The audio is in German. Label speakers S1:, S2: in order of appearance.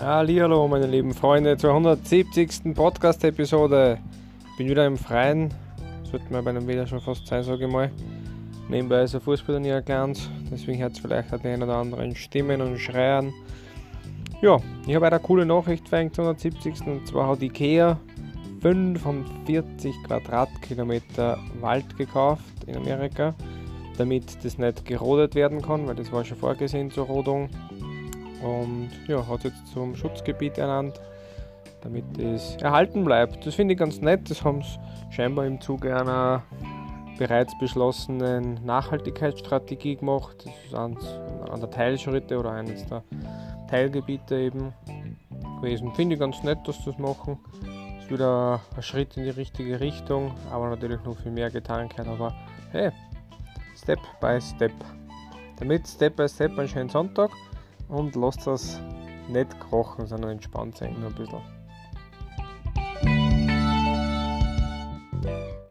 S1: Hallo, meine lieben Freunde, zur 170. Podcast-Episode. Bin wieder im Freien, sollte mir bei einem wieder schon fast sein, sage ich mal. Nebenbei ist ein Fußballturnier gelernt, deswegen hört es vielleicht auch die ein oder anderen Stimmen und Schreien. Ja, ich habe eine coole Nachricht für den 170. und zwar hat IKEA 45 Quadratkilometer Wald gekauft in Amerika, damit das nicht gerodet werden kann, weil das war schon vorgesehen zur Rodung und ja, hat jetzt zum Schutzgebiet ernannt, damit es erhalten bleibt. Das finde ich ganz nett, das haben sie scheinbar im Zuge einer bereits beschlossenen Nachhaltigkeitsstrategie gemacht. Das ist eins an der Teilschritte oder eines der Teilgebiete eben gewesen. Finde ich ganz nett, dass sie das machen. Ist wieder ein Schritt in die richtige Richtung, aber natürlich noch viel mehr getan kann. Aber hey, Step by Step. Damit Step by Step einen schönen Sonntag und lasst das nicht kochen, sondern entspannt sein nur ein bisschen.